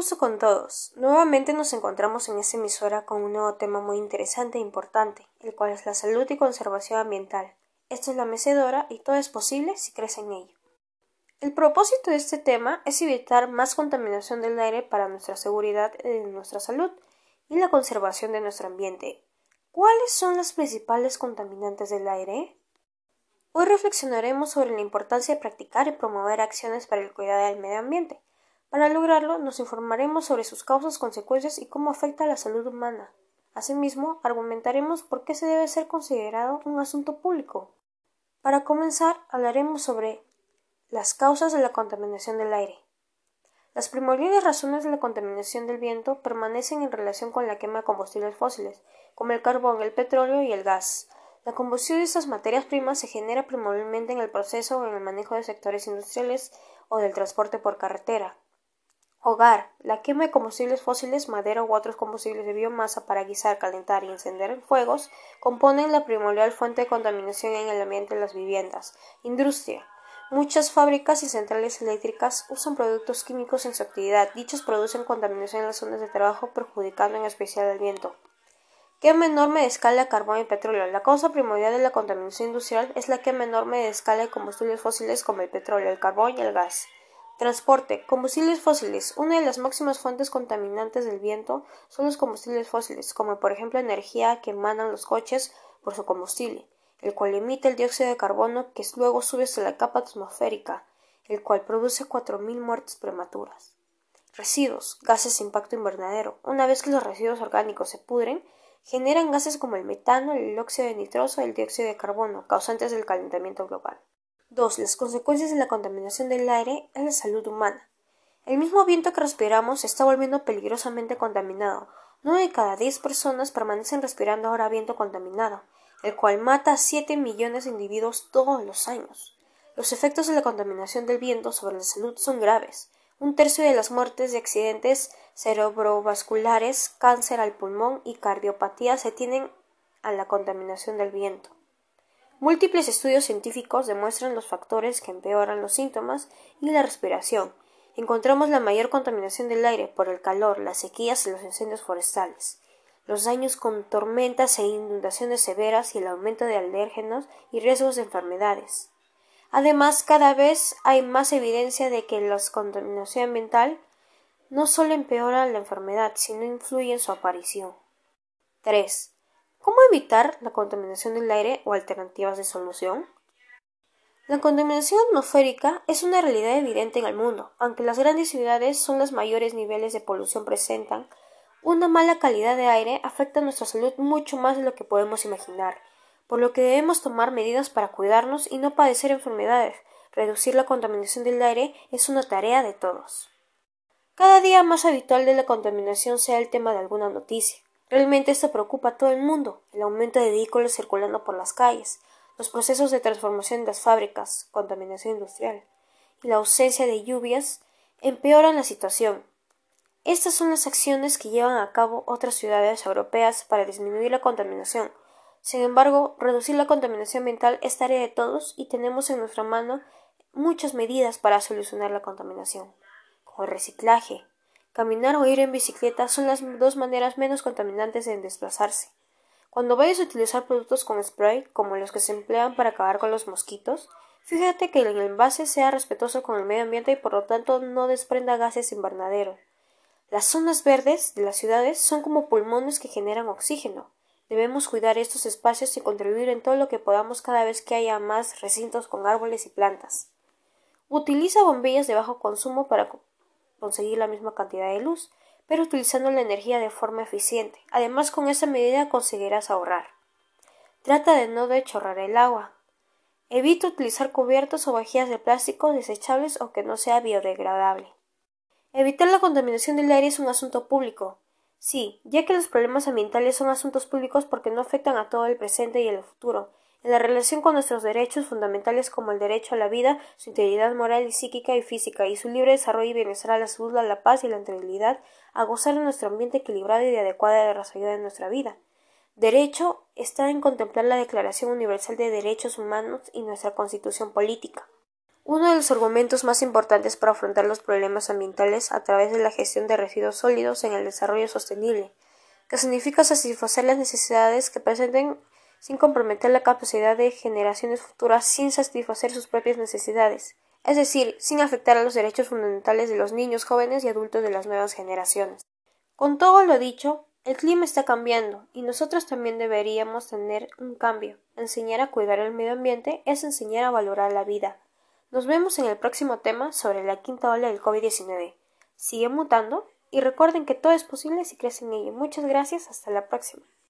gusto con todos. Nuevamente nos encontramos en esta emisora con un nuevo tema muy interesante e importante, el cual es la salud y conservación ambiental. Esto es la mecedora y todo es posible si crees en ello. El propósito de este tema es evitar más contaminación del aire para nuestra seguridad y nuestra salud y la conservación de nuestro ambiente. ¿Cuáles son las principales contaminantes del aire? Hoy reflexionaremos sobre la importancia de practicar y promover acciones para el cuidado del medio ambiente. Para lograrlo, nos informaremos sobre sus causas, consecuencias y cómo afecta a la salud humana. Asimismo, argumentaremos por qué se debe ser considerado un asunto público. Para comenzar, hablaremos sobre las causas de la contaminación del aire. Las primordiales razones de la contaminación del viento permanecen en relación con la quema de combustibles fósiles, como el carbón, el petróleo y el gas. La combustión de estas materias primas se genera primordialmente en el proceso o en el manejo de sectores industriales o del transporte por carretera, Hogar. La quema de combustibles fósiles, madera u otros combustibles de biomasa para guisar, calentar y encender fuegos componen la primordial fuente de contaminación en el ambiente de las viviendas. Industria. Muchas fábricas y centrales eléctricas usan productos químicos en su actividad. Dichos producen contaminación en las zonas de trabajo, perjudicando en especial el viento. Quema enorme de escala de carbón y petróleo. La causa primordial de la contaminación industrial es la quema enorme de escala de combustibles fósiles como el petróleo, el carbón y el gas. Transporte. Combustibles fósiles. Una de las máximas fuentes contaminantes del viento son los combustibles fósiles, como por ejemplo energía que emanan los coches por su combustible, el cual emite el dióxido de carbono que luego sube hasta la capa atmosférica, el cual produce 4.000 muertes prematuras. Residuos. Gases de impacto invernadero. Una vez que los residuos orgánicos se pudren, generan gases como el metano, el óxido de nitroso y el dióxido de carbono, causantes del calentamiento global. 2. Las consecuencias de la contaminación del aire en la salud humana. El mismo viento que respiramos se está volviendo peligrosamente contaminado. Nueve de cada diez personas permanecen respirando ahora viento contaminado, el cual mata a siete millones de individuos todos los años. Los efectos de la contaminación del viento sobre la salud son graves. Un tercio de las muertes de accidentes cerebrovasculares, cáncer al pulmón y cardiopatía se tienen a la contaminación del viento. Múltiples estudios científicos demuestran los factores que empeoran los síntomas y la respiración. Encontramos la mayor contaminación del aire por el calor, las sequías y los incendios forestales, los daños con tormentas e inundaciones severas y el aumento de alérgenos y riesgos de enfermedades. Además, cada vez hay más evidencia de que la contaminación ambiental no solo empeora la enfermedad, sino influye en su aparición. 3. ¿Cómo evitar la contaminación del aire o alternativas de solución? La contaminación atmosférica es una realidad evidente en el mundo. Aunque las grandes ciudades son los mayores niveles de polución presentan, una mala calidad de aire afecta nuestra salud mucho más de lo que podemos imaginar, por lo que debemos tomar medidas para cuidarnos y no padecer enfermedades. Reducir la contaminación del aire es una tarea de todos. Cada día más habitual de la contaminación sea el tema de alguna noticia. Realmente esto preocupa a todo el mundo, el aumento de vehículos circulando por las calles, los procesos de transformación de las fábricas, contaminación industrial y la ausencia de lluvias empeoran la situación. Estas son las acciones que llevan a cabo otras ciudades europeas para disminuir la contaminación. Sin embargo, reducir la contaminación ambiental es tarea de todos y tenemos en nuestra mano muchas medidas para solucionar la contaminación, como el reciclaje, Caminar o ir en bicicleta son las dos maneras menos contaminantes de desplazarse. Cuando vayas a utilizar productos con spray, como los que se emplean para acabar con los mosquitos, fíjate que el envase sea respetuoso con el medio ambiente y por lo tanto no desprenda gases invernadero. Las zonas verdes de las ciudades son como pulmones que generan oxígeno. Debemos cuidar estos espacios y contribuir en todo lo que podamos cada vez que haya más recintos con árboles y plantas. Utiliza bombillas de bajo consumo para conseguir la misma cantidad de luz, pero utilizando la energía de forma eficiente. Además, con esa medida conseguirás ahorrar. Trata de no dechorrar el agua. Evita utilizar cubiertos o vajillas de plástico desechables o que no sea biodegradable. Evitar la contaminación del aire es un asunto público. Sí, ya que los problemas ambientales son asuntos públicos porque no afectan a todo el presente y el futuro, en la relación con nuestros derechos fundamentales como el derecho a la vida, su integridad moral y psíquica y física, y su libre desarrollo y bienestar a la salud, a la paz y la tranquilidad, a gozar de nuestro ambiente equilibrado y de adecuada desarrollo de nuestra vida. Derecho está en contemplar la Declaración Universal de Derechos Humanos y nuestra Constitución Política. Uno de los argumentos más importantes para afrontar los problemas ambientales a través de la gestión de residuos sólidos en el desarrollo sostenible, que significa satisfacer las necesidades que presenten sin comprometer la capacidad de generaciones futuras sin satisfacer sus propias necesidades, es decir, sin afectar a los derechos fundamentales de los niños, jóvenes y adultos de las nuevas generaciones. Con todo lo dicho, el clima está cambiando y nosotros también deberíamos tener un cambio. Enseñar a cuidar el medio ambiente es enseñar a valorar la vida. Nos vemos en el próximo tema sobre la quinta ola del COVID-19. Sigue mutando y recuerden que todo es posible si crecen en ello. Muchas gracias, hasta la próxima.